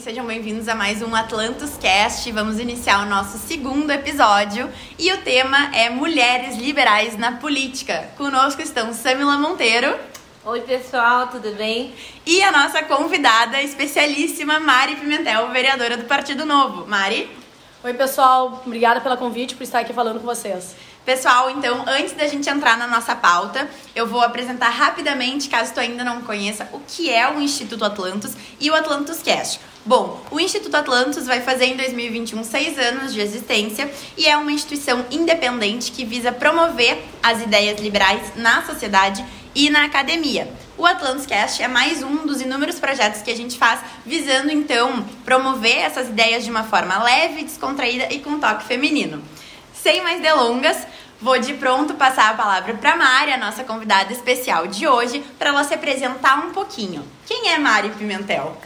sejam bem-vindos a mais um Atlantus Cast. Vamos iniciar o nosso segundo episódio e o tema é Mulheres Liberais na Política. Conosco estão Samila Monteiro. Oi, pessoal, tudo bem? E a nossa convidada especialíssima, Mari Pimentel, vereadora do Partido Novo. Mari? Oi, pessoal, obrigada pelo convite por estar aqui falando com vocês. Pessoal, então, antes da gente entrar na nossa pauta, eu vou apresentar rapidamente, caso tu ainda não conheça, o que é o Instituto Atlantus e o Atlantus Cast. Bom, o Instituto Atlantus vai fazer em 2021 seis anos de existência e é uma instituição independente que visa promover as ideias liberais na sociedade e na academia. O Atlantus Cast é mais um dos inúmeros projetos que a gente faz visando então promover essas ideias de uma forma leve, descontraída e com toque feminino. Sem mais delongas, vou de pronto passar a palavra para Mari, a nossa convidada especial de hoje, para ela se apresentar um pouquinho. Quem é Mari Pimentel?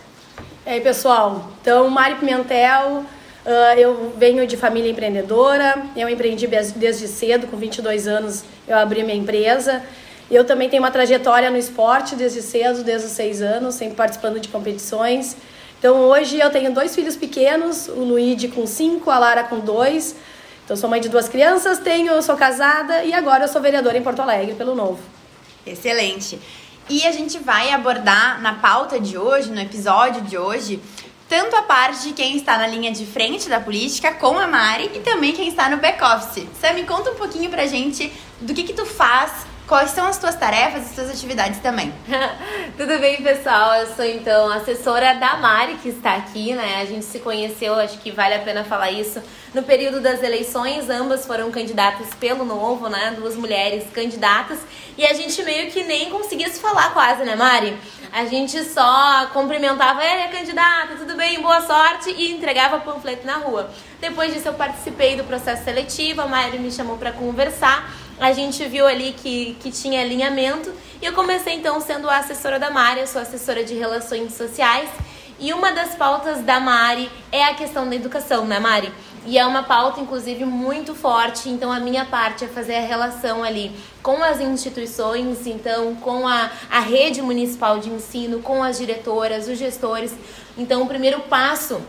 E aí, pessoal? Então, Mari Pimentel, uh, eu venho de família empreendedora, eu empreendi desde cedo, com 22 anos eu abri minha empresa. Eu também tenho uma trajetória no esporte desde cedo, desde os 6 anos, sempre participando de competições. Então, hoje eu tenho dois filhos pequenos, o Luíde com 5, a Lara com 2. Então, sou mãe de duas crianças, tenho, sou casada e agora eu sou vereadora em Porto Alegre pelo Novo. Excelente. E a gente vai abordar na pauta de hoje, no episódio de hoje, tanto a parte de quem está na linha de frente da política, com a Mari, e também quem está no back-office. Sam, conta um pouquinho pra gente do que que tu faz Quais são as tuas tarefas e suas atividades também? Tudo bem, pessoal? Eu sou então assessora da Mari, que está aqui, né? A gente se conheceu, acho que vale a pena falar isso, no período das eleições. Ambas foram candidatas pelo Novo, né? Duas mulheres candidatas. E a gente meio que nem conseguia se falar quase, né, Mari? A gente só cumprimentava, é candidata, tudo bem, boa sorte, e entregava panfleto na rua. Depois disso, eu participei do processo seletivo, a Mari me chamou para conversar a gente viu ali que, que tinha alinhamento e eu comecei então sendo a assessora da Mari, eu sou assessora de relações sociais e uma das pautas da Mari é a questão da educação, né Mari? E é uma pauta, inclusive, muito forte. Então, a minha parte é fazer a relação ali com as instituições, então, com a, a rede municipal de ensino, com as diretoras, os gestores. Então, o primeiro passo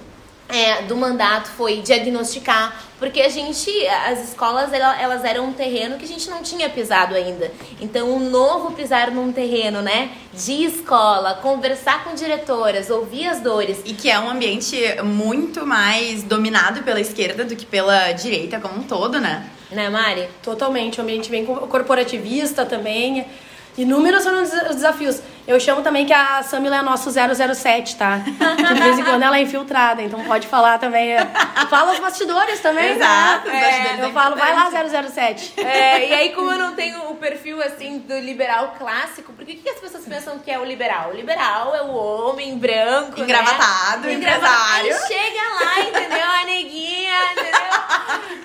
é, do mandato foi diagnosticar, porque a gente, as escolas elas eram um terreno que a gente não tinha pisado ainda. Então, o novo pisar num terreno, né, de escola, conversar com diretoras, ouvir as dores. E que é um ambiente muito mais dominado pela esquerda do que pela direita como um todo, né? Né, Mari? Totalmente, um ambiente bem corporativista também. Inúmeros foram os desafios. Eu chamo também que a Samila é nosso 007, tá? De vez em quando ela é infiltrada, então pode falar também. Fala os bastidores também. Né? Exato, né? é, Eu falo, vai lá 007. É, e aí, como eu não tenho o perfil assim do liberal clássico, porque o que as pessoas pensam que é o liberal? O liberal é o homem branco, engravatado, né? empresário. Aí chega lá, entendeu? A neguinha, entendeu?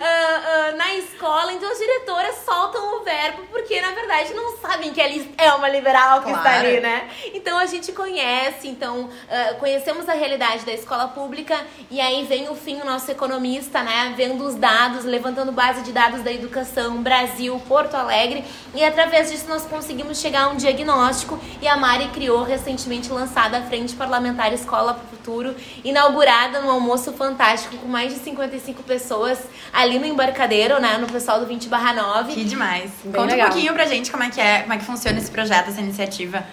Uh, uh, na escola, então as diretoras soltam o verbo porque na verdade não sabem que ela é uma liberal que claro. está ali, né? Né? Então a gente conhece, então uh, conhecemos a realidade da escola pública e aí vem o fim o nosso economista, né? Vendo os dados, levantando base de dados da educação, Brasil, Porto Alegre e através disso nós conseguimos chegar a um diagnóstico e a Mari criou recentemente lançada a Frente Parlamentar Escola para o Futuro, inaugurada no almoço fantástico com mais de 55 pessoas ali no embarcadeiro, né? No pessoal do 20 barra 9. Que demais. Bem Conta legal. um pouquinho pra gente como é que é, como é que funciona esse projeto, essa iniciativa.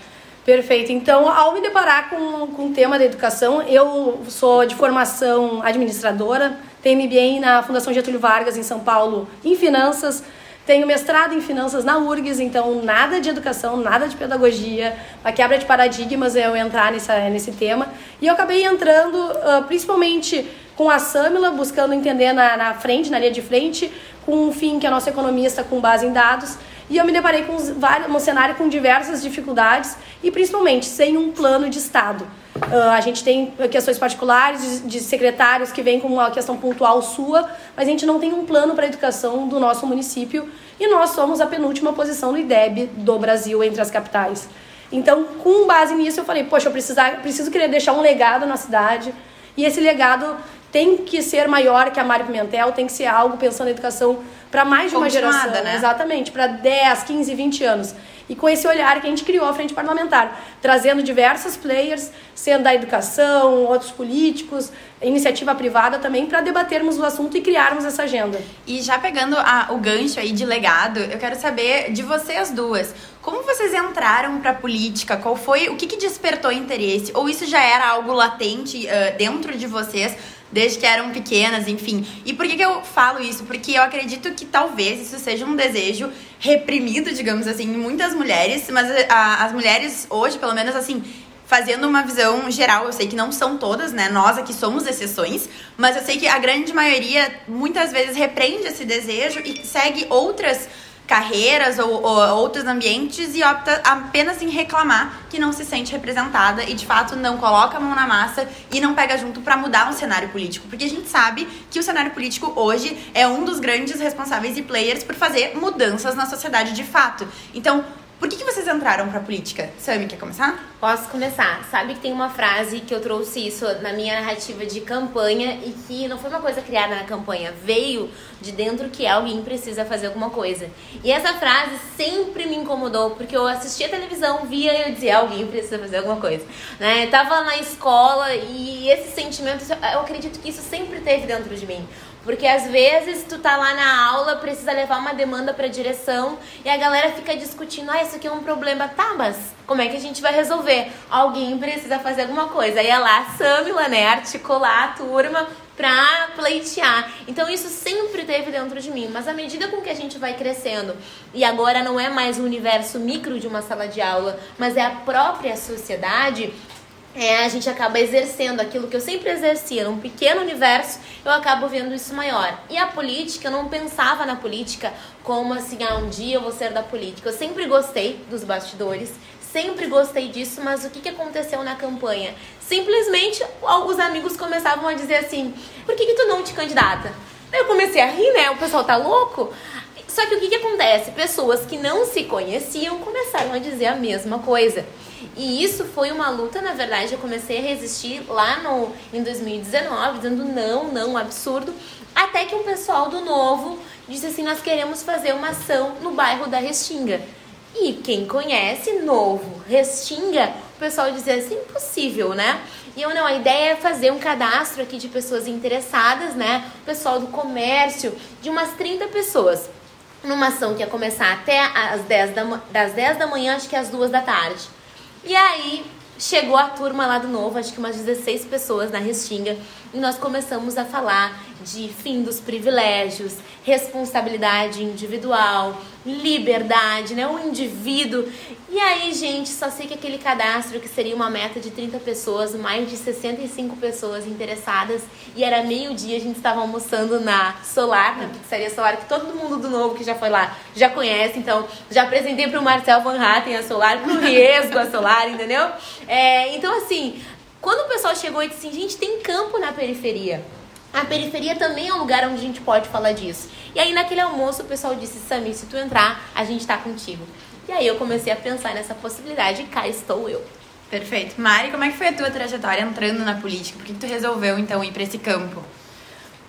Perfeito. Então, ao me deparar com, com o tema da educação, eu sou de formação administradora, tenho MBA na Fundação Getúlio Vargas, em São Paulo, em finanças, tenho mestrado em finanças na URGS, então nada de educação, nada de pedagogia, a quebra de paradigmas é eu entrar nessa, nesse tema. E eu acabei entrando, uh, principalmente com a Samila, buscando entender na, na frente, na linha de frente, com um fim que é nosso economista com base em dados, e eu me deparei com um cenário com diversas dificuldades e principalmente sem um plano de Estado. Uh, a gente tem questões particulares de, de, secretários que vêm com uma questão pontual sua, mas a gente não tem um plano para a educação do nosso município e nós somos a penúltima posição no IDEB do Brasil entre as capitais. Então, com base nisso, eu falei, poxa, eu precisar, preciso querer deixar um legado na cidade, e esse legado tem que ser maior que a Mário Pimentel, tem que ser algo pensando em educação para mais de uma geração. né? Exatamente, para 10, 15, 20 anos. E com esse olhar que a gente criou a Frente Parlamentar, trazendo diversos players, sendo da educação, outros políticos, iniciativa privada também, para debatermos o assunto e criarmos essa agenda. E já pegando a- o gancho aí de legado, eu quero saber de vocês duas. Como vocês entraram pra política? Qual foi, o que, que despertou interesse? Ou isso já era algo latente ah, dentro de vocês, desde que eram pequenas, enfim? E por que, que eu falo isso? Porque eu acredito que talvez isso seja um desejo reprimido, digamos assim, em muitas mulheres, mas ah, as mulheres hoje, pelo menos assim, fazendo uma visão geral, eu sei que não são todas, né? Nós aqui somos exceções, mas eu sei que a grande maioria muitas vezes repreende esse desejo e segue outras carreiras ou, ou outros ambientes e opta apenas em reclamar que não se sente representada e de fato não coloca a mão na massa e não pega junto pra mudar o cenário político, porque a gente sabe que o cenário político hoje é um dos grandes responsáveis e players por fazer mudanças na sociedade de fato. Então, por que, que vocês entraram pra política? Sammy, quer começar? Posso começar. Sabe que tem uma frase que eu trouxe isso na minha narrativa de campanha e que não foi uma coisa criada na campanha, veio de dentro que alguém precisa fazer alguma coisa. E essa frase sempre me incomodou, porque eu assistia televisão, via e eu dizia, alguém precisa fazer alguma coisa. Né? Eu tava na escola e esse sentimento, eu acredito que isso sempre teve dentro de mim. Porque às vezes tu tá lá na aula, precisa levar uma demanda pra direção e a galera fica discutindo, ah, isso aqui é um problema. Tá, mas como é que a gente vai resolver? Alguém precisa fazer alguma coisa. Aí é lá a Samila, né, articular a turma pra pleitear. Então isso sempre teve dentro de mim, mas à medida com que a gente vai crescendo e agora não é mais um universo micro de uma sala de aula, mas é a própria sociedade, é, a gente acaba exercendo aquilo que eu sempre exercia num pequeno universo, eu acabo vendo isso maior. E a política, eu não pensava na política como assim, ah, um dia eu vou ser da política. Eu sempre gostei dos bastidores, sempre gostei disso, mas o que, que aconteceu na campanha? Simplesmente os amigos começavam a dizer assim: por que, que tu não te candidata? Eu comecei a rir, né? O pessoal tá louco? Só que o que, que acontece? Pessoas que não se conheciam começaram a dizer a mesma coisa. E isso foi uma luta, na verdade, eu comecei a resistir lá no, em 2019, dizendo não, não, absurdo. Até que um pessoal do Novo disse assim, nós queremos fazer uma ação no bairro da Restinga. E quem conhece Novo, Restinga, o pessoal dizia assim, impossível, né? E eu, não, a ideia é fazer um cadastro aqui de pessoas interessadas, né? O pessoal do comércio, de umas 30 pessoas. Numa ação que ia começar até às 10 da, das 10 da manhã, acho que às 2 da tarde. E aí chegou a turma lá do novo, acho que umas 16 pessoas na Restinga, e nós começamos a falar de fim dos privilégios, responsabilidade individual, liberdade, né? O indivíduo. E aí, gente, só sei que aquele cadastro que seria uma meta de 30 pessoas, mais de 65 pessoas interessadas, e era meio-dia, a gente estava almoçando na Solar, na pizzaria Solar, que todo mundo do novo que já foi lá já conhece, então já apresentei pro Marcel Van Hatten a Solar, pro Riesgo a Solar, entendeu? É, então, assim, quando o pessoal chegou e disse assim, gente, tem campo na periferia. A periferia também é um lugar onde a gente pode falar disso. E aí, naquele almoço, o pessoal disse, Sami, se tu entrar, a gente tá contigo. E aí eu comecei a pensar nessa possibilidade e cá estou eu. Perfeito. Mari, como é que foi a tua trajetória entrando na política? Por que, que tu resolveu, então, ir pra esse campo?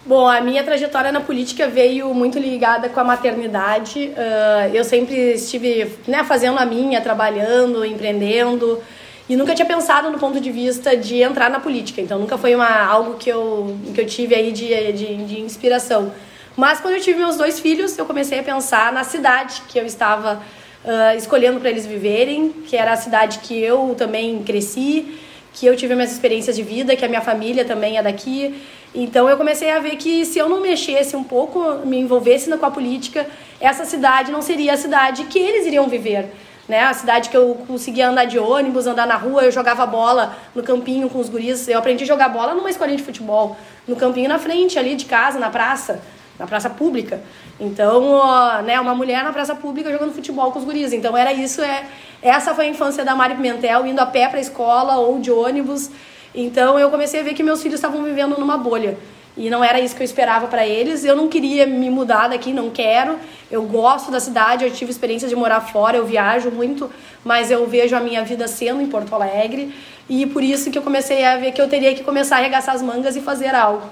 Bom, a minha trajetória na política veio muito ligada com a maternidade. Ah, eu sempre estive né, fazendo a minha, trabalhando, empreendendo. E nunca tinha pensado no ponto de vista de entrar na política. Então nunca foi uma, algo que eu, que eu tive aí de, de, de inspiração. Mas quando eu tive meus dois filhos, eu comecei a pensar na cidade que eu estava ah, escolhendo para eles viverem, que era a cidade que eu também cresci, que eu tive minhas experiências de vida, que a minha família também é daqui. Então eu comecei a ver que se eu não mexesse um pouco, me envolvesse com a política, essa cidade não seria a cidade que eles iriam viver. Né? A cidade que eu conseguia andar de ônibus, andar na rua, eu jogava bola no campinho com os guris. Eu aprendi a jogar bola numa escolinha de futebol, no campinho na frente ali de casa, na praça, na praça pública. Então, ó, né, uma mulher na praça pública jogando futebol com os guris. Então era isso, é essa foi a infância da Mari Pimentel, indo a pé para a escola ou de ônibus. Então eu comecei a ver que meus filhos estavam vivendo numa bolha. E não era isso que eu esperava para eles. Eu não queria me mudar daqui, não quero. Eu gosto da cidade, eu tive experiência de morar fora, eu viajo muito, mas eu vejo a minha vida sendo em Porto Alegre. E por isso que eu comecei a ver que eu teria que começar a arregaçar as mangas e fazer algo.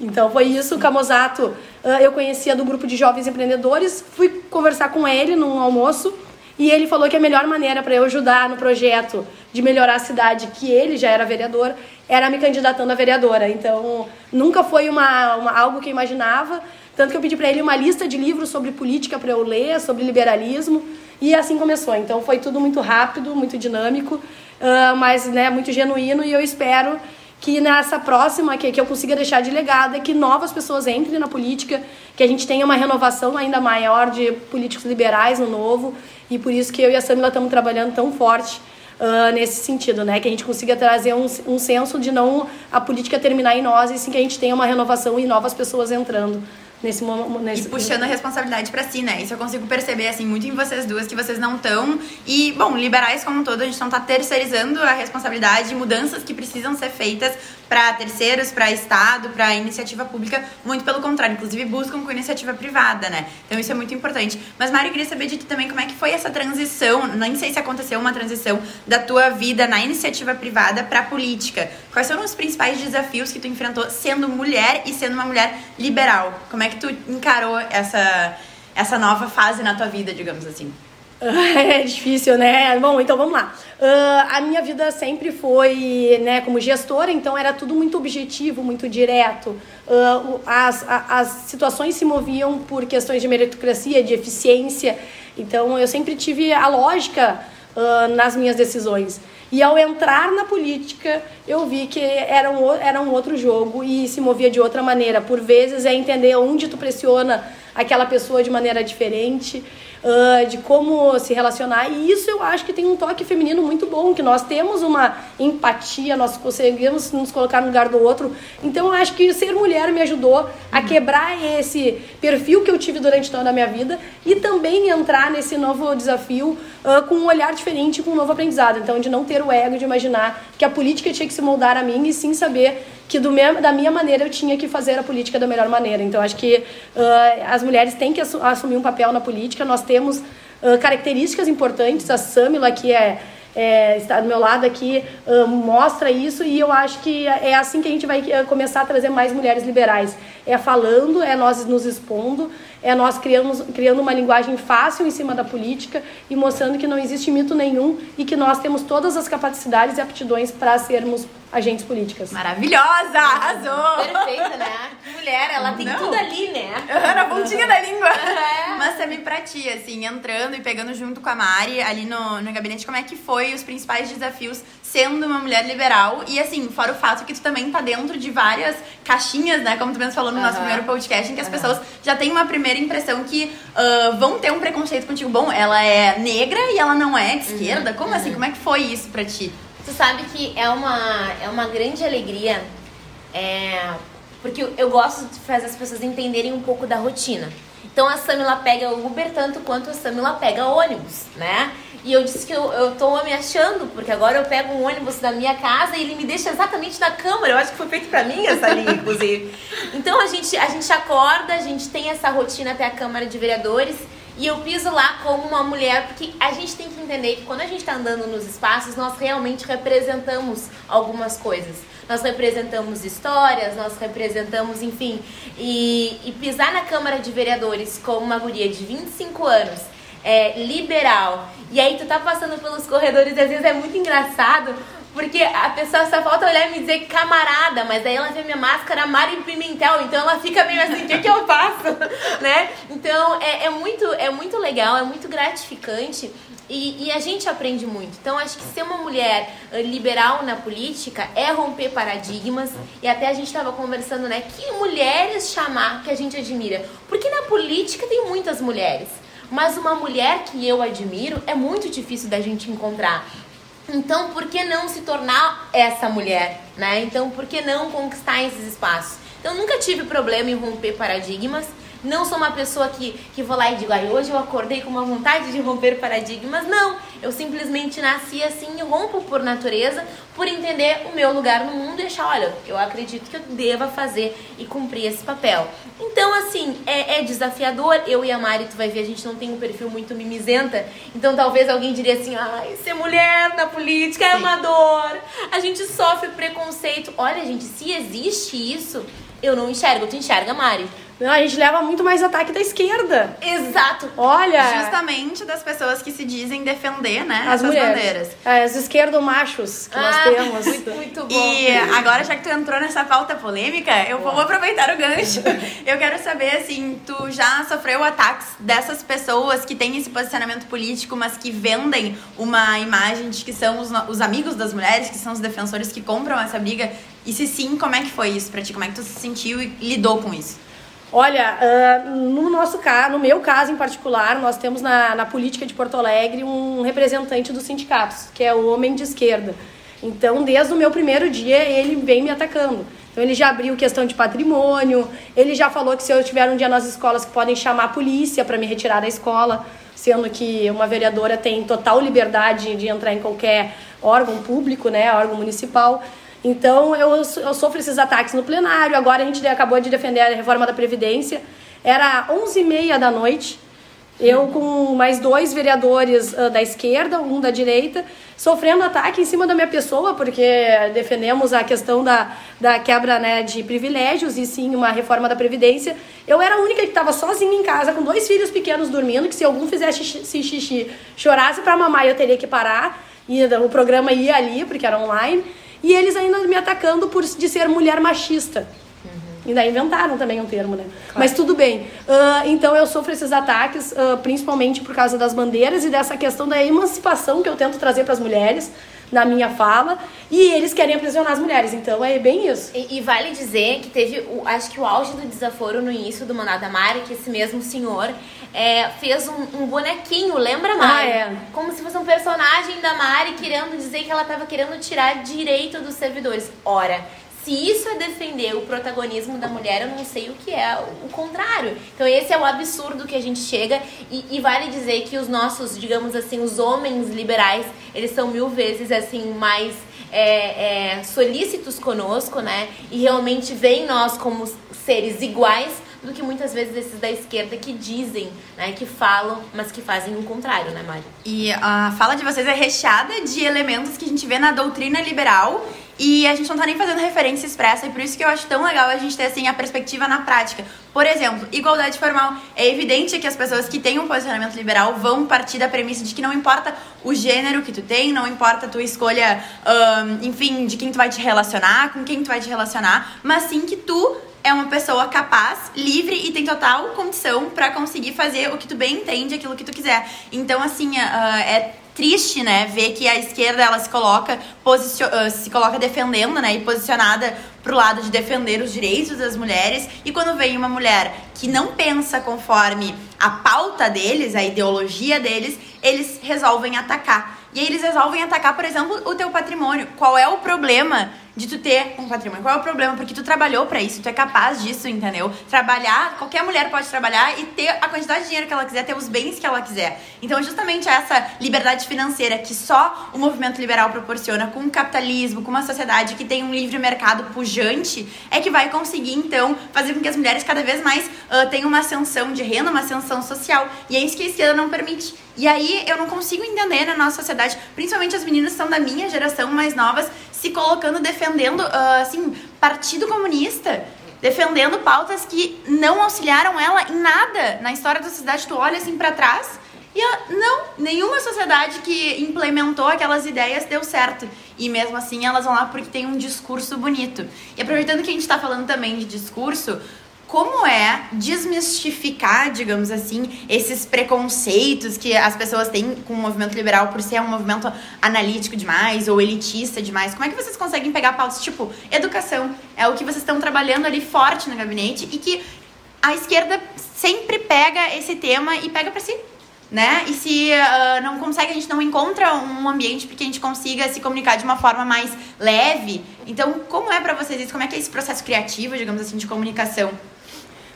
Então foi isso, Camozato, eu conhecia do grupo de jovens empreendedores, fui conversar com ele num almoço e ele falou que a melhor maneira para eu ajudar no projeto de melhorar a cidade, que ele já era vereador, era me candidatando a vereadora. Então, nunca foi uma, uma algo que eu imaginava. Tanto que eu pedi para ele uma lista de livros sobre política para eu ler, sobre liberalismo. E assim começou. Então, foi tudo muito rápido, muito dinâmico, uh, mas né, muito genuíno. E eu espero que nessa próxima, que, que eu consiga deixar de legado, é que novas pessoas entrem na política, que a gente tenha uma renovação ainda maior de políticos liberais no novo. E por isso que eu e a Samila estamos trabalhando tão forte uh, nesse sentido, né? Que a gente consiga trazer um, um senso de não a política terminar em nós, e sim que a gente tenha uma renovação e novas pessoas entrando nesse momento. E puxando a responsabilidade para si, né? Isso eu consigo perceber, assim, muito em vocês duas, que vocês não estão. E, bom, liberais como um todo, a gente não tá terceirizando a responsabilidade de mudanças que precisam ser feitas para terceiros, para Estado, para iniciativa pública, muito pelo contrário, inclusive buscam com iniciativa privada, né? Então isso é muito importante. Mas, Mário, eu queria saber de ti também como é que foi essa transição, nem sei se aconteceu uma transição da tua vida na iniciativa privada para política. Quais foram os principais desafios que tu enfrentou sendo mulher e sendo uma mulher liberal? Como é que tu encarou essa, essa nova fase na tua vida, digamos assim? É difícil, né? Bom, então vamos lá. Uh, a minha vida sempre foi, né, como gestora, então era tudo muito objetivo, muito direto. Uh, as, as situações se moviam por questões de meritocracia, de eficiência. Então eu sempre tive a lógica uh, nas minhas decisões. E ao entrar na política, eu vi que era um, era um outro jogo e se movia de outra maneira. Por vezes é entender onde tu pressiona aquela pessoa de maneira diferente uh, de como se relacionar. E isso eu acho que tem um toque feminino muito bom, que nós temos uma empatia, nós conseguimos nos colocar no lugar do outro. Então eu acho que ser mulher me ajudou a quebrar esse perfil que eu tive durante toda a minha vida e também entrar nesse novo desafio uh, com um olhar diferente, com um novo aprendizado. Então, de não ter o ego de imaginar que a política tinha que se moldar a mim e sim saber que do meu, da minha maneira eu tinha que fazer a política da melhor maneira. Então acho que uh, as mulheres têm que assumir um papel na política. Nós temos uh, características importantes. A Samila que é, é, está do meu lado aqui uh, mostra isso e eu acho que é assim que a gente vai começar a trazer mais mulheres liberais. É falando, é nós nos expondo, é nós criamos, criando uma linguagem fácil em cima da política e mostrando que não existe mito nenhum e que nós temos todas as capacidades e aptidões para sermos agentes políticas. Maravilhosa! Arrasou! Perfeita, né? Mulher, ela tem Não. tudo ali, né? Na pontinha da língua. É. Mas também pra ti, assim, entrando e pegando junto com a Mari ali no, no gabinete, como é que foi os principais desafios sendo uma mulher liberal? E assim, fora o fato que tu também tá dentro de várias caixinhas, né? Como tu mesmo falou no nosso primeiro podcast, em que as pessoas já têm uma primeira impressão que uh, vão ter um preconceito contigo. Bom, ela é negra e ela não é de esquerda. Uhum. Como assim? Como é que foi isso pra ti? Tu sabe que é uma, é uma grande alegria, é, porque eu gosto de fazer as pessoas entenderem um pouco da rotina. Então a Samila pega o Uber tanto quanto a Samila pega ônibus, né? E eu disse que eu, eu tô me achando, porque agora eu pego um ônibus da minha casa e ele me deixa exatamente na câmara. Eu acho que foi feito pra mim essa linha, inclusive. Então a gente, a gente acorda, a gente tem essa rotina até a Câmara de Vereadores e eu piso lá como uma mulher, porque a gente tem que entender que quando a gente está andando nos espaços, nós realmente representamos algumas coisas. Nós representamos histórias, nós representamos, enfim. E, e pisar na Câmara de Vereadores como uma guria de 25 anos, é, liberal, e aí tu tá passando pelos corredores às vezes é muito engraçado, porque a pessoa só falta olhar e me dizer camarada, mas aí ela vê minha máscara Mari Pimentel, então ela fica meio assim, o que, que eu faço? né? Então é, é, muito, é muito legal, é muito gratificante. E, e, a gente aprende muito. Então, acho que ser uma mulher eh, liberal na política é romper paradigmas. E até a gente estava conversando, né? Que mulheres chamar que a gente admira? Porque na política tem muitas mulheres. Mas uma mulher que eu admiro é muito difícil da gente encontrar. Então, por que não se tornar essa mulher, né? Então, por que não conquistar esses espaços? Então, nunca tive problema em romper paradigmas. Não sou uma pessoa que, que vou lá e digo, ai, hoje eu acordei com uma vontade de romper paradigmas. Não, Eu simplesmente nasci assim e rompo por natureza, por entender o meu lugar no mundo e achar, olha, eu acredito que eu deva fazer e cumprir esse papel. Então, assim, é, é desafiador. Eu e a Mari, tu vai ver, a gente não tem um perfil muito mimizenta. Então, talvez alguém diria assim, ai, ser mulher na política é uma dor. A gente sofre preconceito. Olha, gente, se existe isso, eu não enxergo. Tu enxerga, Mari? Não, a gente leva muito mais ataque da esquerda. Exato. Olha. Justamente das pessoas que se dizem defender, né? As essas mulheres. bandeiras. É, os esquerdomachos que nós Ah, temos. Muito, muito bom. E agora, já que tu entrou nessa pauta polêmica, eu vou aproveitar o gancho. Eu quero saber, assim, tu já sofreu ataques dessas pessoas que têm esse posicionamento político, mas que vendem uma imagem de que são os, os amigos das mulheres, que são os defensores que compram essa briga? E se sim, como é que foi isso pra ti? Como é que tu se sentiu e lidou com isso? Olha, ah, no nosso caso, no meu caso em particular, nós temos na, na política de Porto Alegre um representante dos sindicatos, que é o homem de esquerda. Então, desde o meu primeiro dia, ele vem me atacando. Então, ele já abriu questão de patrimônio, ele já falou que se eu estiver um dia nas escolas que podem chamar a polícia para me retirar da escola, sendo que uma vereadora tem total liberdade de entrar em qualquer órgão público, né, órgão municipal. Então, eu, eu sofro esses ataques no plenário. Agora, a gente acabou de defender a reforma da Previdência. Era 11h30 da noite. Eu com mais dois vereadores ah, da esquerda, um da direita, sofrendo ataque em cima da minha pessoa, porque defendemos a questão da, da quebra né, de privilégios e sim uma reforma da Previdência. Eu era a única que estava sozinha em casa, com dois filhos pequenos dormindo, que se algum fizesse xixi, xixi chorasse para mamar, eu teria que parar. E o programa ia ali, porque era online. E eles ainda me atacando por de ser mulher machista. Ainda inventaram também um termo, né? Mas tudo bem. Ah, então eu sofro esses ataques, ah, principalmente por causa das bandeiras e dessa questão da emancipação que eu tento trazer para as mulheres na minha fala. E eles querem aprisionar as mulheres. Então é bem isso. E, e vale dizer que teve, o, acho que o auge do desaforo no início do mandato da Mari, que esse mesmo senhor é, fez um, um bonequinho, lembra, Mari? Ah, é. Como se fosse um personagem da Mari querendo dizer que ela estava querendo tirar direito dos servidores. Ora, se isso é defender o protagonismo da mulher, eu não sei o que é o contrário. Então esse é o absurdo que a gente chega e, e vale dizer que os nossos, digamos assim, os homens liberais, eles são mil vezes assim mais é, é, solícitos conosco, né? E realmente veem nós como seres iguais do que muitas vezes esses da esquerda que dizem, né? Que falam, mas que fazem o contrário, né, Mari? E a fala de vocês é recheada de elementos que a gente vê na doutrina liberal e a gente não tá nem fazendo referência expressa, e por isso que eu acho tão legal a gente ter assim a perspectiva na prática. Por exemplo, igualdade formal. É evidente que as pessoas que têm um posicionamento liberal vão partir da premissa de que não importa o gênero que tu tem, não importa a tua escolha, ahn, enfim, de quem tu vai te relacionar, com quem tu vai te relacionar, mas sim que tu é uma pessoa capaz, livre e tem total condição pra conseguir fazer o que tu bem entende, aquilo que tu quiser. Então, assim, ah, é triste, né, ver que a esquerda ela se coloca ah, se coloca defendendo, né, e posicionada pro lado de defender os direitos das mulheres e quando vem uma mulher que não pensa conforme a pauta deles, a ideologia deles, eles resolvem atacar. E aí eles resolvem atacar, por exemplo, o teu patrimônio. Qual é o problema de tu ter um patrimônio? Qual é o problema? Porque tu trabalhou pra isso, tu é capaz disso, entendeu? Trabalhar, qualquer mulher pode trabalhar e ter a quantidade de dinheiro que ela quiser, ter os bens que ela quiser. Então, justamente essa liberdade financeira que só o movimento liberal proporciona, com o capitalismo, com uma sociedade que tem um livre mercado pujante, é que vai conseguir, então, fazer com que as mulheres cada vez mais ah, tenham uma ascensão de renda, uma ascensão social. E é isso que a esquerda não permite. E aí eu não consigo entender na nossa sociedade, principalmente as meninas que são da minha geração mais novas, se colocando defendendo, ah, assim, Partido Comunista. Defendendo pautas que não auxiliaram ela em nada na história da sociedade. Tu olha assim pra trás e ela, não, nenhuma sociedade que implementou aquelas ideias deu certo. E mesmo assim elas vão lá porque tem um discurso bonito. E aproveitando que a gente tá falando também de discurso, como é desmistificar, digamos assim, esses preconceitos que as pessoas têm com o movimento liberal por ser um movimento analítico demais ou elitista demais? Como é que vocês conseguem pegar pautas tipo educação? É o que vocês estão trabalhando ali forte no gabinete e que a esquerda sempre pega esse tema e pega pra si. Né? E se ah, não consegue, a gente não encontra um ambiente para que a gente consiga se comunicar de uma forma mais leve. Então, como é pra vocês isso? Como é que é esse processo criativo, digamos assim, de comunicação?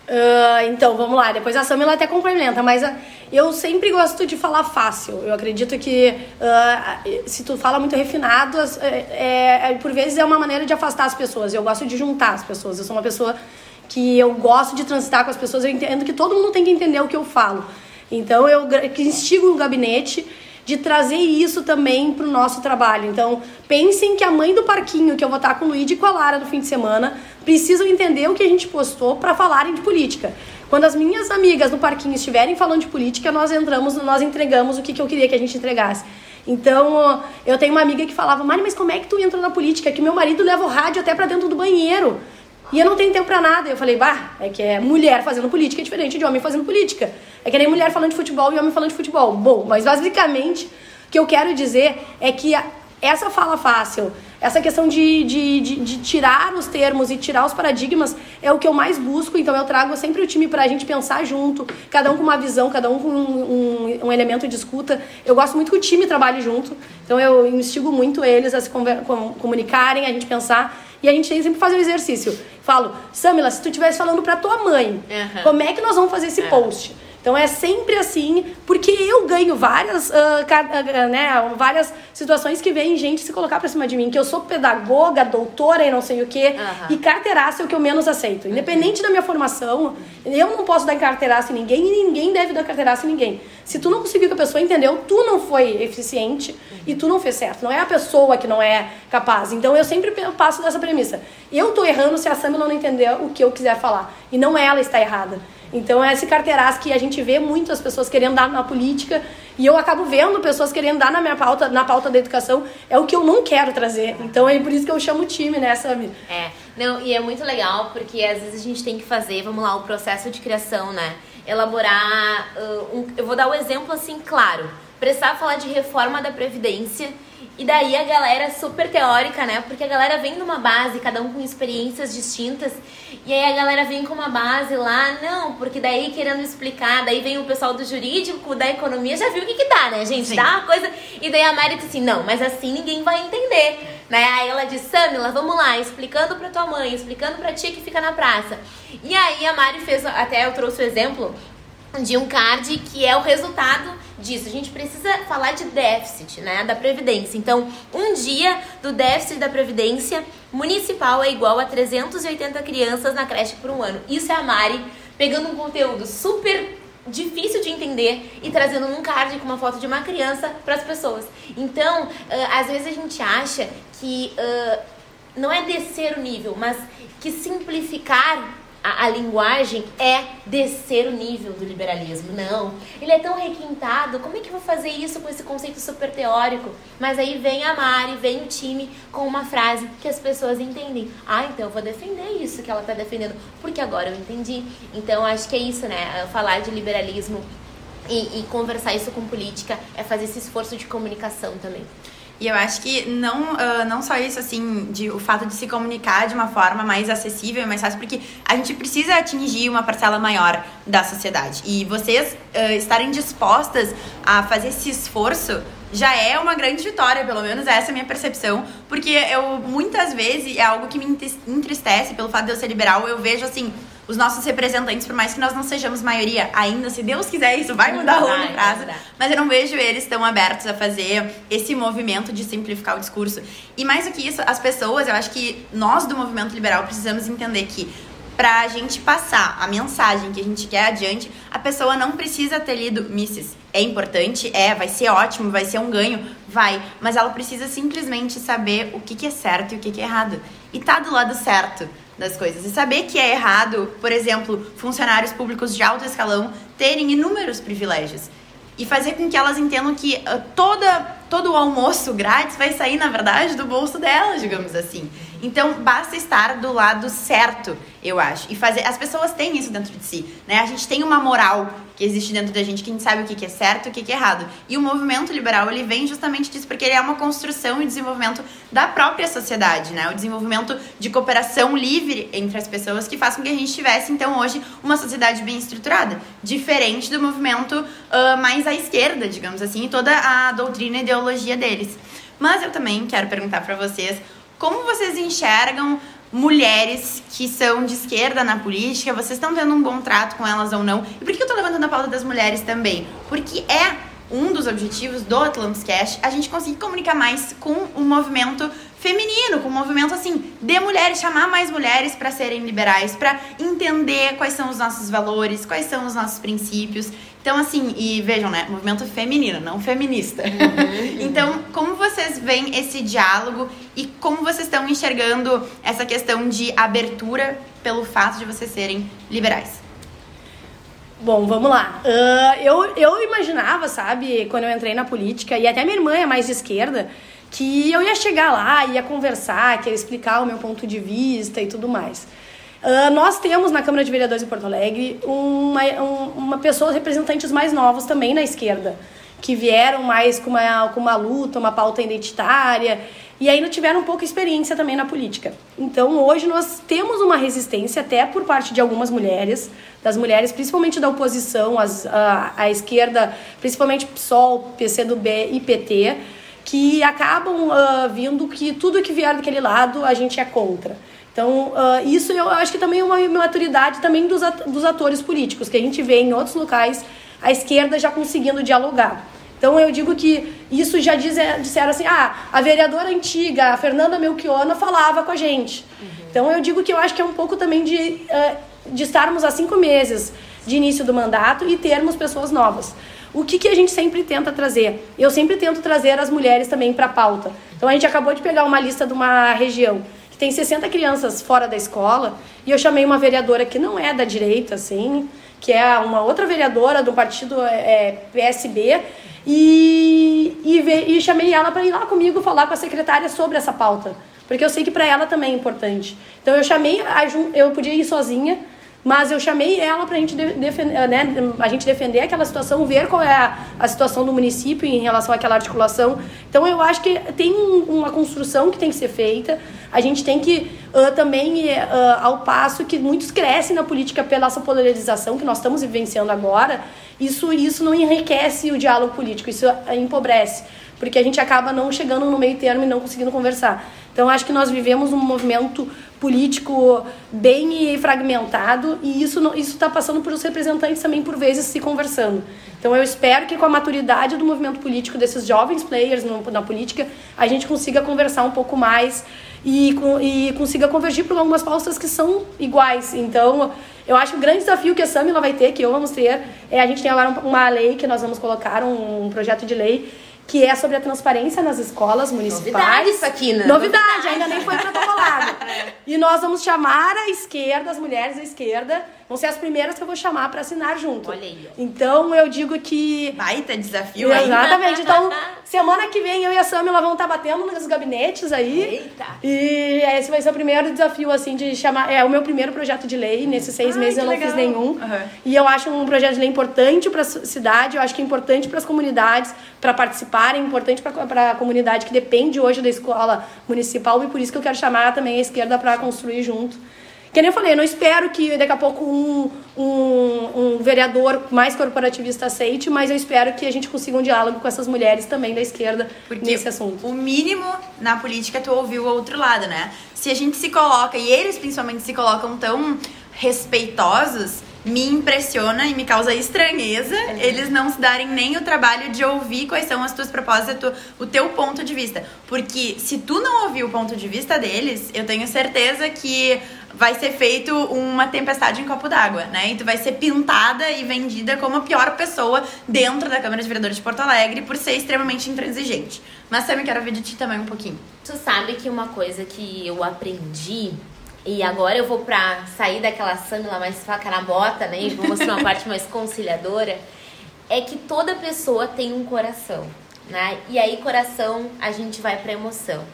Uh, então, vamos lá. Depois a Samila até complementa, mas uh, eu sempre gosto de falar fácil. Eu acredito que uh, se tu fala muito refinado, é, é, por vezes é uma maneira de afastar as pessoas. Eu gosto de juntar as pessoas. Eu sou uma pessoa que eu gosto de transitar com as pessoas. Eu entendo que todo mundo tem que entender o que eu falo. Então, eu instigo o gabinete de trazer isso também para o nosso trabalho. Então, pensem que a mãe do parquinho, que eu vou estar com o Luigi e com a Lara no fim de semana, precisam entender o que a gente postou para falarem de política. Quando as minhas amigas no parquinho estiverem falando de política, nós entramos, nós entregamos o que, que eu queria que a gente entregasse. Então, eu tenho uma amiga que falava, Mari, mas como é que tu entra na política? Que meu marido leva o rádio até para dentro do banheiro. E eu não tenho tempo para nada. Eu falei, bah, é que é mulher fazendo política é diferente de homem fazendo política. É que nem mulher falando de futebol e homem falando de futebol. Bom, mas basicamente o que eu quero dizer é que essa fala fácil, essa questão de, de, de, de, tirar os termos e tirar os paradigmas é o que eu mais busco. Então eu trago sempre o time para a gente pensar junto, cada um com uma visão, cada um com um, um, um, elemento de escuta. Eu gosto muito que o time trabalhe junto. Então eu instigo muito eles a se comunicarem, a gente pensar. E a gente sempre faz o exercício. Falo, Samila, se tu estivesse falando para tua mãe, uhum. como é que nós vamos fazer esse é. post? Então é sempre assim, porque eu ganho várias, uh, uh, né, várias situações que vem gente se colocar pra cima de mim, que eu sou pedagoga, doutora e não sei o quê, uhum. e carteiraça é o que eu menos aceito. Independente uhum. da minha formação, eu não posso dar carteiraça em ninguém e ninguém deve dar carteiraça em ninguém. Se tu não conseguiu que a pessoa entendeu, tu não foi eficiente uhum. e tu não fez certo. Não é a pessoa que não é capaz. Então eu sempre passo dessa premissa. Eu tô errando se a Samila não entender o que eu quiser falar. E não ela está errada. Então é esse carteiraço que a gente vê muitas pessoas querendo dar na política e eu acabo vendo pessoas querendo dar na minha pauta, na pauta da educação, é o que eu não quero trazer. Então é por isso que eu chamo o time, né, sabe? É, não, e é muito legal porque às vezes a gente tem que fazer, vamos lá, o processo de criação, né? Elaborar, uh, um, eu vou dar o um exemplo assim, claro, precisar falar de reforma da Previdência e daí a galera super teórica, né? Porque a galera vem de uma base, cada um com experiências distintas. E aí a galera vem com uma base lá, não, porque daí querendo explicar, daí vem o pessoal do jurídico, da economia, já viu o que que dá, né, gente? Sim. Dá uma coisa. E daí a Mari disse assim, não, mas assim ninguém vai entender. Né? Aí ela disse, Samila, vamos lá, explicando pra tua mãe, explicando pra tia que fica na praça. E aí a Mari fez, até eu trouxe o exemplo de um card que é o resultado disso. A gente precisa falar de déficit, né, da previdência. Então, um dia do déficit da previdência municipal é igual a 380 crianças na creche por um ano. Isso é a Mari pegando um conteúdo super difícil de entender e trazendo um card com uma foto de uma criança para as pessoas. Então, uh, às vezes a gente acha que uh, não é descer o nível, mas que simplificar a, a, linguagem é descer o nível do liberalismo. Não. Ele é tão requintado, como é que eu vou fazer isso com esse conceito super teórico? Mas aí vem a Mari, vem o time com uma frase que as pessoas entendem. Ah, então eu vou defender isso que ela está defendendo, porque agora eu entendi. Então acho que é isso, né? Falar de liberalismo e, e conversar isso com política é fazer esse esforço de comunicação também. E eu acho que não, uh, não só isso, assim, de, o fato de se comunicar de uma forma mais acessível mais fácil, porque a gente precisa atingir uma parcela maior da sociedade. E vocês uh, estarem dispostas a fazer esse esforço já é uma grande vitória, pelo menos essa é a minha percepção, porque eu muitas vezes é algo que me entristece pelo fato de eu ser liberal, eu vejo assim, os nossos representantes, por mais que nós não sejamos maioria ainda, se Deus quiser, isso vai mudar a longo prazo. Mas eu não vejo eles tão abertos a fazer esse movimento de simplificar o discurso. E mais do que isso, as pessoas, eu acho que nós do movimento liberal precisamos entender que pra gente passar a mensagem que a gente quer adiante, a pessoa não precisa ter lido Misses. É importante? É, vai ser ótimo, vai ser um ganho, vai. Mas ela precisa simplesmente saber o que, que é certo e o que, que é errado. E tá do lado certo das coisas. E saber que é errado, por exemplo, funcionários públicos de alto escalão terem inúmeros privilégios. E fazer com que elas entendam que uh, toda, todo o almoço grátis vai sair, na verdade, do bolso delas, digamos assim. Então, basta estar do lado certo, eu acho. E fazer. As pessoas têm isso dentro de si, né? A gente tem uma moral que existe dentro da gente, que a gente sabe o que é certo e o que é errado. E o movimento liberal, ele vem justamente disso, porque ele é uma construção e desenvolvimento da própria sociedade, né? O desenvolvimento de cooperação livre entre as pessoas que faz com que a gente tivesse, então, hoje, uma sociedade bem estruturada. Diferente do movimento uh, mais à esquerda, digamos assim, e toda a doutrina e ideologia deles. Mas eu também quero perguntar para vocês como vocês enxergam mulheres que são de esquerda na política, vocês estão tendo um bom trato com elas ou não? E por que eu tô levantando a pauta das mulheres também? Porque é um dos objetivos do Atlantis Cash a gente conseguir comunicar mais com o movimento feminino, com um movimento assim de mulheres, chamar mais mulheres para serem liberais, para entender quais são os nossos valores, quais são os nossos princípios. Então, assim, e vejam, né? Movimento feminino, não feminista. Uhum. então, como vocês veem esse diálogo e como vocês estão enxergando essa questão de abertura pelo fato de vocês serem liberais? Bom, vamos lá. Uh, eu, eu imaginava, sabe, quando eu entrei na política, e até minha irmã é mais de esquerda, que eu ia chegar lá, ia conversar, que ia explicar o meu ponto de vista e tudo mais. Uh, nós temos na Câmara de Vereadores de Porto Alegre uma, um, uma pessoa, representantes mais novos também na esquerda, que vieram mais com uma, com uma luta, uma pauta identitária, e ainda tiveram pouca experiência também na política. Então, hoje nós temos uma resistência, até por parte de algumas mulheres, das mulheres, principalmente da oposição, as, a, a esquerda, principalmente PSOL, PCdoB e PT, que acabam uh, vindo que tudo que vier daquele lado a gente é contra. Então, uh, isso eu acho que também é uma maturidade também dos, dos atores políticos, que a gente vê em outros locais a esquerda já conseguindo dialogar. Então, eu digo que isso já diz, disseram assim, ah, a vereadora antiga, a Fernanda Melchiona, falava com a gente. Uhum. Então, eu digo que eu acho que é um pouco também de, uh, de estarmos há cinco meses de início do mandato e termos pessoas novas. O que, que a gente sempre tenta trazer? Eu sempre tento trazer as mulheres também para a pauta. Então a gente acabou de pegar uma lista de uma região que tem 60 crianças fora da escola e eu chamei uma vereadora que não é da direita, assim, que é uma outra vereadora do partido é, PSB e, e, e chamei ela para ir lá comigo falar com a secretária sobre essa pauta porque eu sei que para ela também é importante. Então eu chamei, a, eu podia ir sozinha, mas eu chamei ela para gente defender, né, a gente defender aquela situação, ver qual é a, a, situação do município em relação àquela articulação. Então eu acho que tem uma construção que tem que ser feita. A gente tem que uh, também, uh, ao passo que muitos crescem na política pela essa polarização que nós estamos vivenciando agora, isso, isso não enriquece o diálogo político, isso empobrece, porque a gente acaba não chegando no meio termo e não conseguindo conversar. Então acho que nós vivemos um movimento político bem fragmentado e isso isso está passando por os representantes também por vezes se conversando. Então eu espero que com a maturidade do movimento político desses jovens players no, na política a gente consiga conversar um pouco mais e, e consiga convergir para algumas pautas que são iguais. Então eu acho que o grande desafio que a Samila vai ter, que eu vamos ter, é a gente tem agora uma lei que nós vamos colocar um, um projeto de lei que é sobre a transparência nas escolas municipais. Novidade isso aqui, né? Novidade, Novidade. ainda nem foi protocolado. e nós vamos chamar a esquerda, as mulheres da esquerda, vão ser as primeiras que eu vou chamar para assinar junto. Olha aí. Então eu digo que. Baita desafio aí. Exatamente. Então, semana que vem eu e a Samila vão estar tá batendo nos gabinetes aí. Eita! E esse vai ser o primeiro desafio, assim, de chamar. É o meu primeiro projeto de lei. Nesses seis Ai, meses eu não legal. fiz nenhum. Uhum. E eu acho um projeto de lei importante para a cidade, eu acho que é importante para as comunidades, para participarem, importante para a comunidade que depende hoje da escola municipal. E por isso que eu quero chamar também a esquerda para construir junto. Que nem eu falei, eu não espero que daqui a pouco um, um, um, vereador mais corporativista aceite, mas eu espero que a gente consiga um diálogo com essas mulheres também da esquerda Porque nesse assunto. O mínimo na política é tu ouvir o outro lado, né? Se a gente se coloca, e eles principalmente se colocam tão respeitosos, me impressiona e me causa estranheza é. eles não se darem nem o trabalho de ouvir quais são as tuas propostas, o teu ponto de vista. Porque se tu não ouvir o ponto de vista deles, eu tenho certeza que vai ser feito uma tempestade em copo d'água, né? E tu vai ser pintada e vendida como a pior pessoa dentro da Câmara de Vereadores de Porto Alegre por ser extremamente intransigente. Mas também quero ouvir de ti também um pouquinho. Tu sabe que uma coisa que eu aprendi e agora eu vou pra sair daquela Samila mais faca na bota, né? E vou mostrar uma parte mais conciliadora. É que toda pessoa tem um coração, né? E aí, coração, a gente vai pra emoção.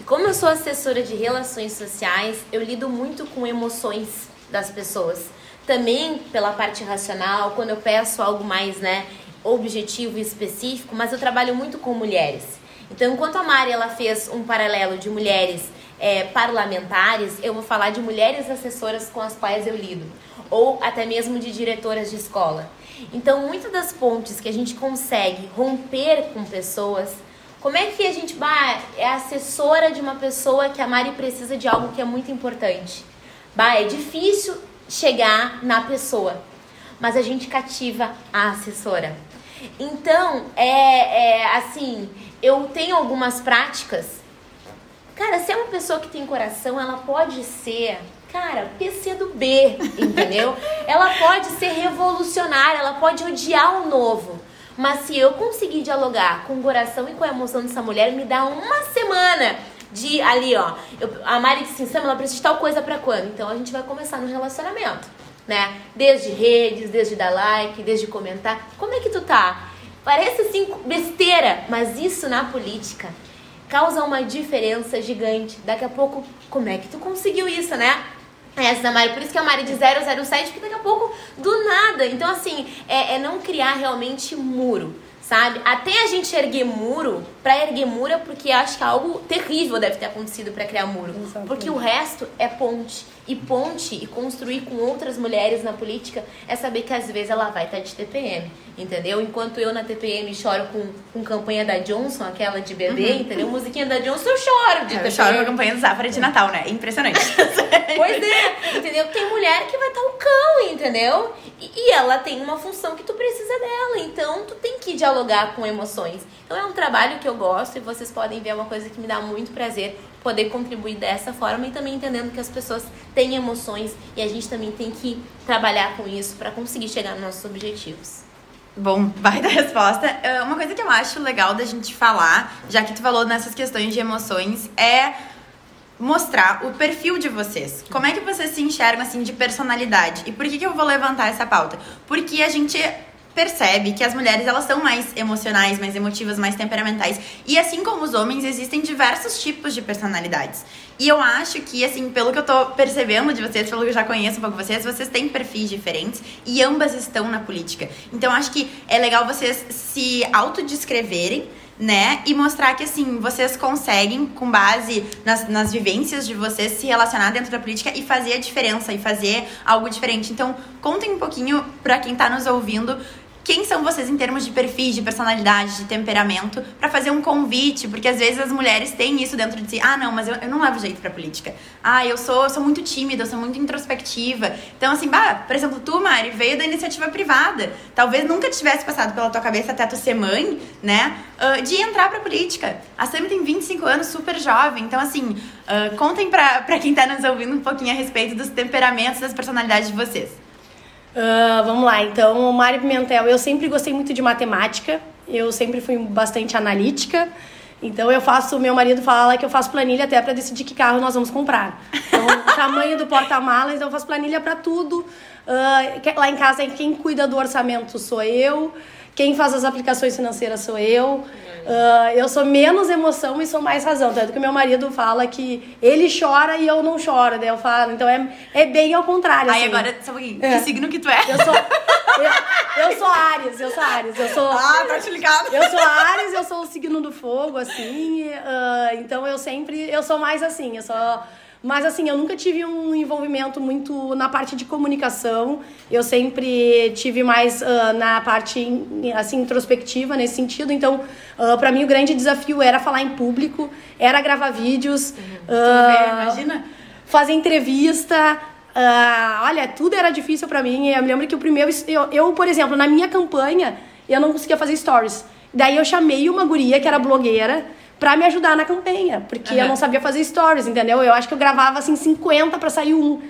E como eu sou assessora de relações sociais, eu lido muito com emoções das pessoas. Também pela parte racional, quando eu peço algo mais, né, objetivo e específico, mas eu trabalho muito com mulheres. Então, enquanto a Mari ela fez um paralelo de mulheres é, parlamentares, eu vou falar de mulheres assessoras com as quais eu lido, ou até mesmo de diretoras de escola. Então, muitas das pontes que a gente consegue romper com pessoas Como é que a gente bah, é assessora de uma pessoa que a Mari precisa de algo que é muito importante? Bah, é difícil chegar na pessoa, mas a gente cativa a assessora. Então, é, é assim, eu tenho algumas práticas. Cara, se é uma pessoa que tem coração, ela pode ser cara, PC do B, entendeu? ela pode ser revolucionária, ela pode odiar o novo. Mas se eu conseguir dialogar com o coração e com a emoção dessa mulher, me dá uma semana de ali, ó. Eu, a Mari disse assim, ela precisa de tal coisa pra quando? Então a gente vai começar no relacionamento, né? Desde redes, desde dar like, desde comentar. Como é que tu tá? Parece assim besteira, mas isso na política causa uma diferença gigante. Daqui a pouco, como é que tu conseguiu isso, né? Essa da Mari, por isso que a Mari de 007, porque daqui a pouco, do nada. Então, assim, é, é não criar realmente muro sabe? Até a gente erguer muro, pra erguer muro é porque acho que algo terrível deve ter acontecido para criar muro. Exatamente. Porque o resto é ponte. E ponte e construir com outras mulheres na política é saber que às vezes ela vai estar tá de TPM, entendeu? Enquanto eu na TPM choro com, com campanha da Johnson, aquela de bebê, uhum. entendeu? Musiquinha da Johnson, eu choro de é, Eu choro com a campanha do Zafra de Natal, né? Impressionante. pois é, entendeu? Tem mulher que vai estar tá o cão, entendeu? E, e ela tem uma função que tu precisa dela, então tu tem que dialogar com emoções. Então é um trabalho que eu gosto e vocês podem ver é uma coisa que me dá muito prazer poder contribuir dessa forma e também entendendo que as pessoas têm emoções e a gente também tem que trabalhar com isso para conseguir chegar nos nossos objetivos. Bom, vai da resposta. É, uma coisa que eu acho legal da gente falar, já que tu falou nessas questões de emoções, é mostrar o perfil de vocês. Como é que vocês se enxergam assim de personalidade? E por que, que eu vou levantar essa pauta? Porque a gente percebe que as mulheres elas são mais emocionais, mais emotivas, mais temperamentais. E assim como os homens, existem diversos tipos de personalidades. E eu acho que, assim, pelo que eu tô percebendo de vocês, pelo que eu já conheço um pouco vocês, vocês têm perfis diferentes e ambas estão na política. Então, acho que é legal vocês se autodescreverem né? E mostrar que, assim, vocês conseguem, com base nas, nas vivências de vocês, se relacionar dentro da política e fazer a diferença e fazer algo diferente. Então, contem um pouquinho para quem tá nos ouvindo quem são vocês em termos de perfis, de personalidade, de temperamento, para fazer um convite, porque às vezes as mulheres têm isso dentro de si. Ah, não, mas eu, eu não levo jeito pra política. Ah, eu sou, eu sou muito tímida, eu sou muito introspectiva. Então, assim, bah, por exemplo, tu, Mari, veio da iniciativa privada. Talvez nunca tivesse passado pela tua cabeça até tu ser mãe, né? Uh, de entrar pra política. A Sammy tem 25 anos, super jovem. Então, assim, uh, contem pra, pra quem tá nos ouvindo um pouquinho a respeito dos temperamentos, das personalidades de vocês. Uh, vamos lá, então, Mari Pimentel, eu sempre gostei muito de matemática, eu sempre fui bastante analítica, então eu faço, meu marido fala que eu faço planilha até para decidir que carro nós vamos comprar. Então, o tamanho do porta-malas, então eu faço planilha para tudo. Uh, lá em casa, quem cuida do orçamento sou eu. Quem faz as aplicações financeiras sou eu. Uh, eu sou menos emoção e sou mais razão. Tanto que meu marido fala que ele chora e eu não choro. Daí eu falo, então é, é bem ao contrário. Aí assim. agora, sabe um é. que signo que tu é? Eu sou. Eu, eu, sou Ares, eu sou Ares. Eu sou, ah, tá te ligado. Eu sou Ares, eu sou o signo do fogo, assim. Uh, então eu sempre. Eu sou mais assim, eu sou mas assim, eu nunca tive um envolvimento muito na parte de comunicação. Eu sempre tive mais uh, na parte assim introspectiva nesse sentido. Então, uh, para mim o grande desafio era falar em público, era gravar vídeos, uh, imagina, fazer entrevista, Uh, olha, tudo era difícil para mim. Eu me lembro que o primeiro. Eu, eu, por exemplo, na minha campanha, eu não conseguia fazer stories. Daí eu chamei uma guria que era blogueira para me ajudar na campanha, porque uhum. eu não sabia fazer stories, entendeu? Eu acho que eu gravava assim 50 para sair um.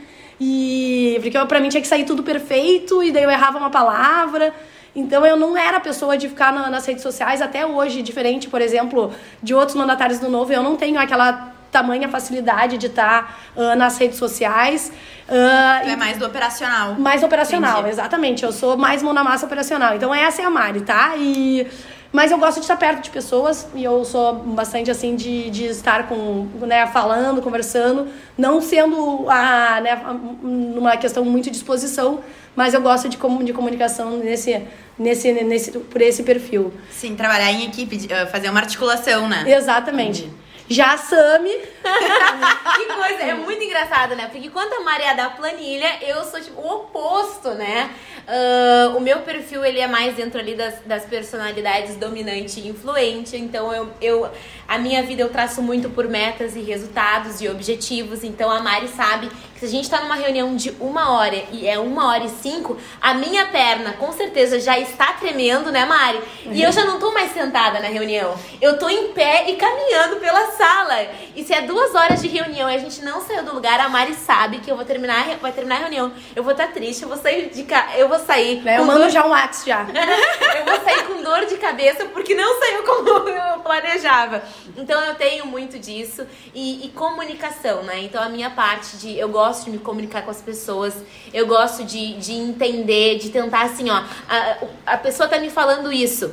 E porque para mim tinha que sair tudo perfeito e daí eu errava uma palavra. Então eu não era a pessoa de ficar na, nas redes sociais até hoje, diferente, por exemplo, de outros mandatários do Novo, eu não tenho aquela tamanha facilidade de estar uh, nas redes sociais. Uh, é mais do operacional. Mais operacional, Entendi. exatamente. Eu sou mais mão na massa operacional. Então essa é a Mari, tá? E mas eu gosto de estar perto de pessoas e eu sou bastante assim de, de estar com, né, falando, conversando, não sendo a, né, uma questão muito de exposição, mas eu gosto de, de comunicação nesse, nesse, nesse, por esse perfil. Sim, trabalhar em equipe, fazer uma articulação, né? Exatamente. Já a Sami. que coisa, é muito engraçado, né? Porque quando a Maria dá planilha, eu sou tipo o oposto, né? Uh, o meu perfil ele é mais dentro ali das, das personalidades dominante e influente. Então eu, eu a minha vida eu traço muito por metas e resultados e objetivos. Então a Mari sabe se a gente está numa reunião de uma hora e é uma hora e cinco, a minha perna com certeza já está tremendo, né, Mari? E eu já não tô mais sentada na reunião. Eu tô em pé e caminhando pela sala. E se é duas horas de reunião e a gente não saiu do lugar, a Mari sabe que eu vou terminar, vai terminar a reunião. Eu vou estar tá triste, eu vou sair de ca... eu vou sair. É, eu mando dor... já um ax já. eu vou sair com dor de cabeça porque não saiu como eu planejava. Então eu tenho muito disso. E, e, comunicação, né? Então a minha parte de. Eu gosto de me comunicar com as pessoas, eu gosto de, de entender, de tentar assim, ó. A, a pessoa tá me falando isso.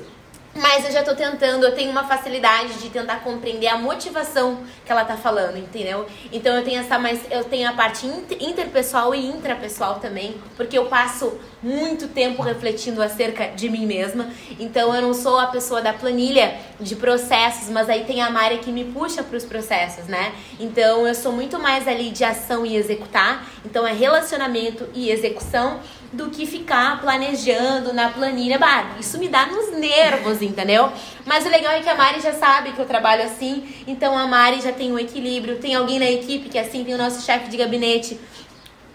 Mas eu já tô tentando, eu tenho uma facilidade de tentar compreender a motivação que ela tá falando, entendeu? Então eu tenho essa mais eu tenho a parte interpessoal e intrapessoal também, porque eu passo muito tempo refletindo acerca de mim mesma. Então eu não sou a pessoa da planilha de processos, mas aí tem a Mari que me puxa para os processos, né? Então eu sou muito mais ali de ação e executar. Então é relacionamento e execução do que ficar planejando na planilha. Bah, isso me dá nos nervos, entendeu? Mas o legal é que a Mari já sabe que eu trabalho assim, então a Mari já tem um equilíbrio, tem alguém na equipe que é assim, tem o nosso chefe de gabinete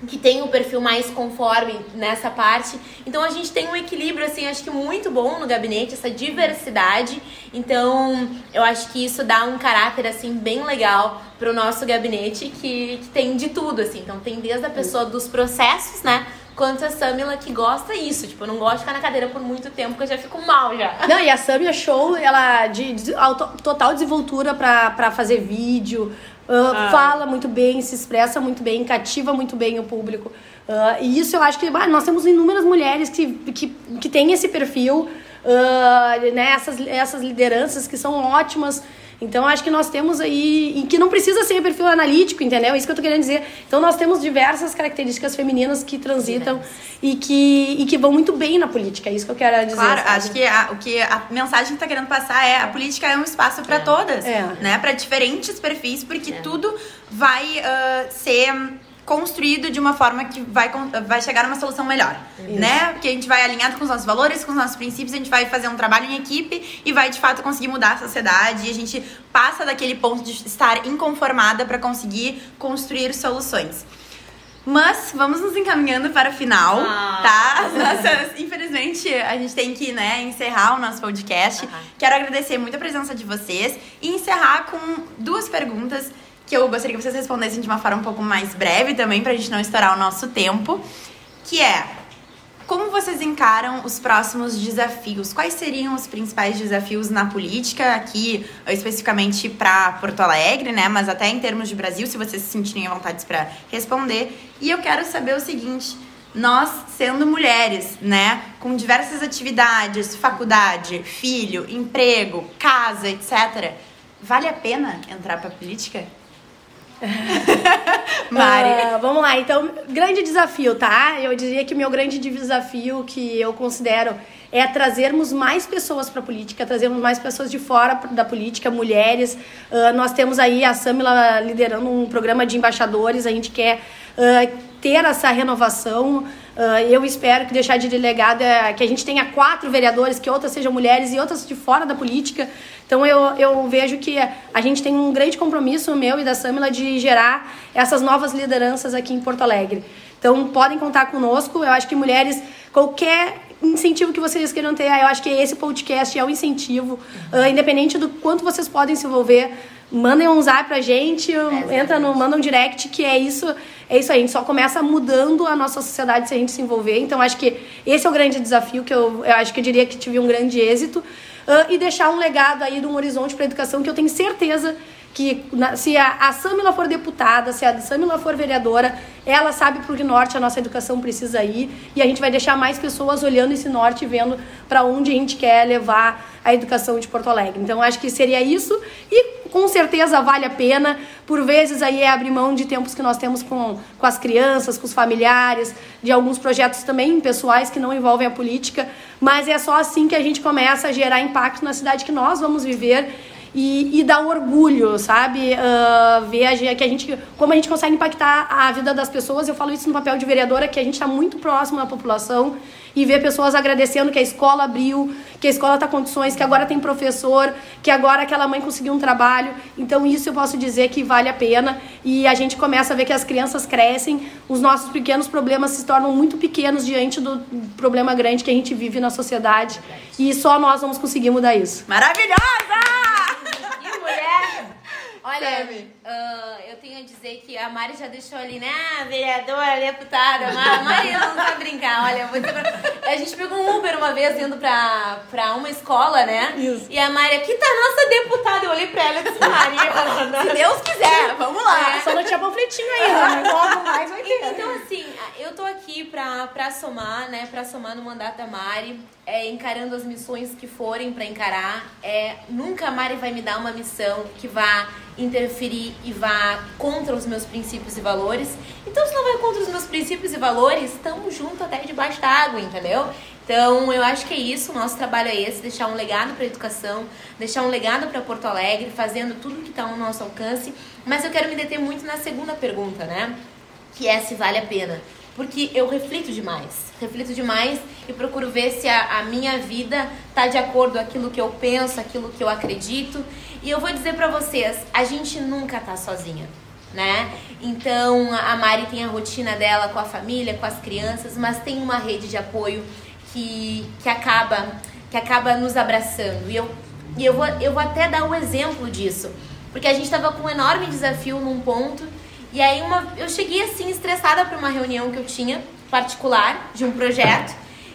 que tem um perfil mais conforme nessa parte. Então a gente tem um equilíbrio assim, acho que muito bom no gabinete, essa diversidade. Então, eu acho que isso dá um caráter assim bem legal pro nosso gabinete que, que tem de tudo assim. Então, tem desde a pessoa dos processos, né? Quanto a Samila que gosta isso. Tipo, eu não gosto de ficar na cadeira por muito tempo, porque eu já fico mal já. Não, e a Samila show, ela de, de total desenvoltura pra, pra fazer vídeo, uh, ah. fala muito bem, se expressa muito bem, cativa muito bem o público. Uh, e isso eu acho que nós temos inúmeras mulheres que, que, que têm esse perfil, uh, né, essas, essas lideranças que são ótimas então, acho que nós temos aí, e que não precisa ser perfil analítico, entendeu? É isso que eu tô querendo dizer. Então, nós temos diversas características femininas que transitam e que, e que vão muito bem na política. É isso que eu quero dizer. Claro, sabe? acho que a, o que a mensagem que tá querendo passar é a política é um espaço para é. todas, é. né? Para diferentes perfis, porque é. tudo vai uh, ser construído de uma forma que vai, vai chegar a uma solução melhor, Isso. né? Porque a gente vai alinhado com os nossos valores, com os nossos princípios, a gente vai fazer um trabalho em equipe e vai de fato conseguir mudar a sociedade e a gente passa daquele ponto de estar inconformada para conseguir construir soluções. Mas vamos nos encaminhando para o final, ah. tá? Nossas, infelizmente, a gente tem que né, encerrar o nosso podcast. Uhum. Quero agradecer muito a presença de vocês e encerrar com duas perguntas que eu gostaria que vocês respondessem de uma forma um pouco mais breve também, pra gente não estourar o nosso tempo, que é como vocês encaram os próximos desafios? Quais seriam os principais desafios na política, aqui especificamente para Porto Alegre, né? Mas até em termos de Brasil, se vocês se sentirem à vontade para responder. E eu quero saber o seguinte: nós sendo mulheres, né, com diversas atividades, faculdade, filho, emprego, casa, etc., vale a pena entrar para política? Mari. Uh, vamos lá, então, grande desafio, tá? Eu diria que o meu grande desafio que eu considero é trazermos mais pessoas para a política, trazermos mais pessoas de fora da política, mulheres. Uh, nós temos aí a Samila liderando um programa de embaixadores, a gente quer uh, ter essa renovação. Uh, eu espero que deixar de delegada que a gente tenha quatro vereadores, que outras sejam mulheres e outras de fora da política. Então eu, eu vejo que a gente tem um grande compromisso meu e da Samila de gerar essas novas lideranças aqui em Porto Alegre. Então podem contar conosco. Eu acho que mulheres, qualquer incentivo que vocês queiram ter, eu acho que esse podcast é o um incentivo, uh, independente do quanto vocês podem se envolver mandem um zap pra gente, é, entra no, manda um direct, que é isso, é isso aí. A gente só começa mudando a nossa sociedade se a gente se envolver. Então, acho que esse é o grande desafio, que eu, eu acho que eu diria que tive um grande êxito. Uh, e deixar um legado aí de um horizonte para educação que eu tenho certeza que se a, a Samila for deputada, se a Samila for vereadora, ela sabe para o norte a nossa educação precisa ir e a gente vai deixar mais pessoas olhando esse norte e vendo para onde a gente quer levar a educação de Porto Alegre. Então acho que seria isso e com certeza vale a pena. Por vezes aí é abrir mão de tempos que nós temos com, com as crianças, com os familiares, de alguns projetos também pessoais que não envolvem a política, mas é só assim que a gente começa a gerar impacto na cidade que nós vamos viver e, e dá orgulho, sabe? Uh, ver a, que a gente, como a gente consegue impactar a vida das pessoas. Eu falo isso no papel de vereadora, que a gente está muito próximo da população e ver pessoas agradecendo que a escola abriu, que a escola está condições, que agora tem professor, que agora aquela mãe conseguiu um trabalho. Então isso eu posso dizer que vale a pena e a gente começa a ver que as crianças crescem, os nossos pequenos problemas se tornam muito pequenos diante do problema grande que a gente vive na sociedade e só nós vamos conseguir mudar isso. Maravilhosa! Olha, uh, eu tenho a dizer que a Mari já deixou ali, né? Ah, vereadora, deputada. A Mari não sabe brincar. Olha, a gente pegou um Uber uma vez indo pra, pra uma escola, né? Isso. E a Mari, aqui tá a nossa deputada. Eu olhei pra ela e disse, Maria, se Deus quiser, vamos lá. É. Só não tinha panfletinho ainda, mas logo mais vai ter. Então, assim, eu tô aqui pra, pra somar, né? Pra somar no mandato da Mari, é, encarando as missões que forem pra encarar. É, nunca a Mari vai me dar uma missão que vá interferir e vá contra os meus princípios e valores. Então, se não vai contra os meus princípios e valores, estamos juntos até debaixo da água, entendeu? Então, eu acho que é isso, o nosso trabalho é esse, deixar um legado para a educação, deixar um legado para Porto Alegre, fazendo tudo que está ao nosso alcance. Mas eu quero me deter muito na segunda pergunta, né? Que é se vale a pena. Porque eu reflito demais, reflito demais e procuro ver se a, a minha vida está de acordo com aquilo que eu penso, aquilo que eu acredito. E eu vou dizer para vocês, a gente nunca tá sozinha, né? Então, a Mari tem a rotina dela com a família, com as crianças, mas tem uma rede de apoio que, que acaba que acaba nos abraçando. E eu e eu vou, eu vou até dar um exemplo disso, porque a gente estava com um enorme desafio num ponto e aí uma, eu cheguei assim estressada para uma reunião que eu tinha particular de um projeto.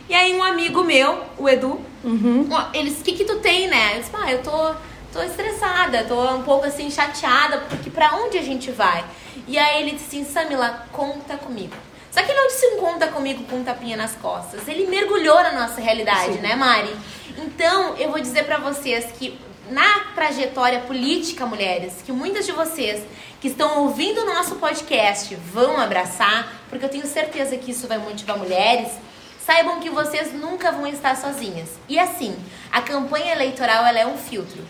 E aí um amigo meu, o Edu, uhum. eles, o que que tu tem, né? Eu disse, ah, eu tô tô estressada, tô um pouco assim chateada, porque para onde a gente vai? E aí ele disse assim, Samila, conta comigo. Só que ele não disse um conta comigo com um tapinha nas costas. Ele mergulhou na nossa realidade, Sim. né, Mari? Então, eu vou dizer para vocês que na trajetória política, mulheres, que muitas de vocês que estão ouvindo o nosso podcast vão abraçar, porque eu tenho certeza que isso vai motivar mulheres, saibam que vocês nunca vão estar sozinhas. E assim, a campanha eleitoral ela é um filtro.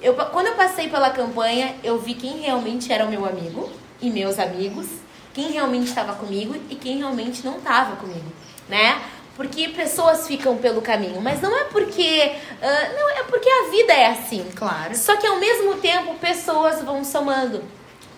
Eu, quando eu passei pela campanha, eu vi quem realmente era o meu amigo e meus amigos, quem realmente estava comigo e quem realmente não estava comigo, né? Porque pessoas ficam pelo caminho, mas não é porque. Uh, não, é porque a vida é assim. Claro. Só que ao mesmo tempo, pessoas vão somando.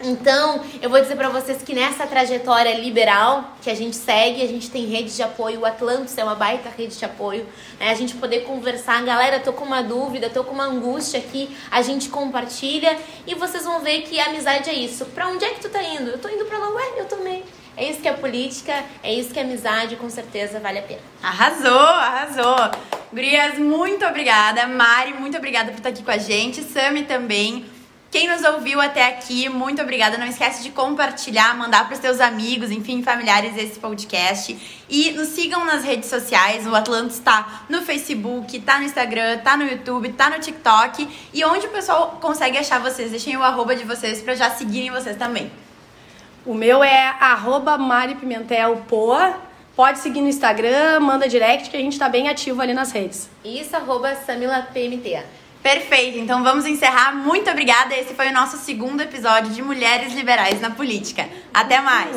Então, eu vou dizer para vocês que nessa trajetória liberal que a gente segue, a gente tem rede de apoio, o Atlantis é uma baita rede de apoio, né? A gente poder conversar, galera, tô com uma dúvida, tô com uma angústia aqui, a gente compartilha e vocês vão ver que a amizade é isso. Pra onde é que tu tá indo? Eu tô indo pra lá, ué, eu também. É isso que é política, é isso que é amizade, com certeza vale a pena. Arrasou, arrasou. Gurias, muito obrigada. Mari, muito obrigada por estar aqui com a gente. Sami também. Quem nos ouviu até aqui, muito obrigada. Não esquece de compartilhar, mandar para os teus amigos, enfim, familiares esse podcast. E nos sigam nas redes sociais. O Atlantis está no Facebook, está no Instagram, está no YouTube, está no TikTok. E onde o pessoal consegue achar vocês? Deixem o arroba de vocês para já seguirem vocês também. O meu é arroba Mari Pimentel Poa. Pode seguir no Instagram, manda direct que a gente está bem ativo ali nas redes. Isso, arroba Samila PMT. Perfeito, então vamos encerrar. Muito obrigada. Esse foi o nosso segundo episódio de Mulheres Liberais na Política. Até mais!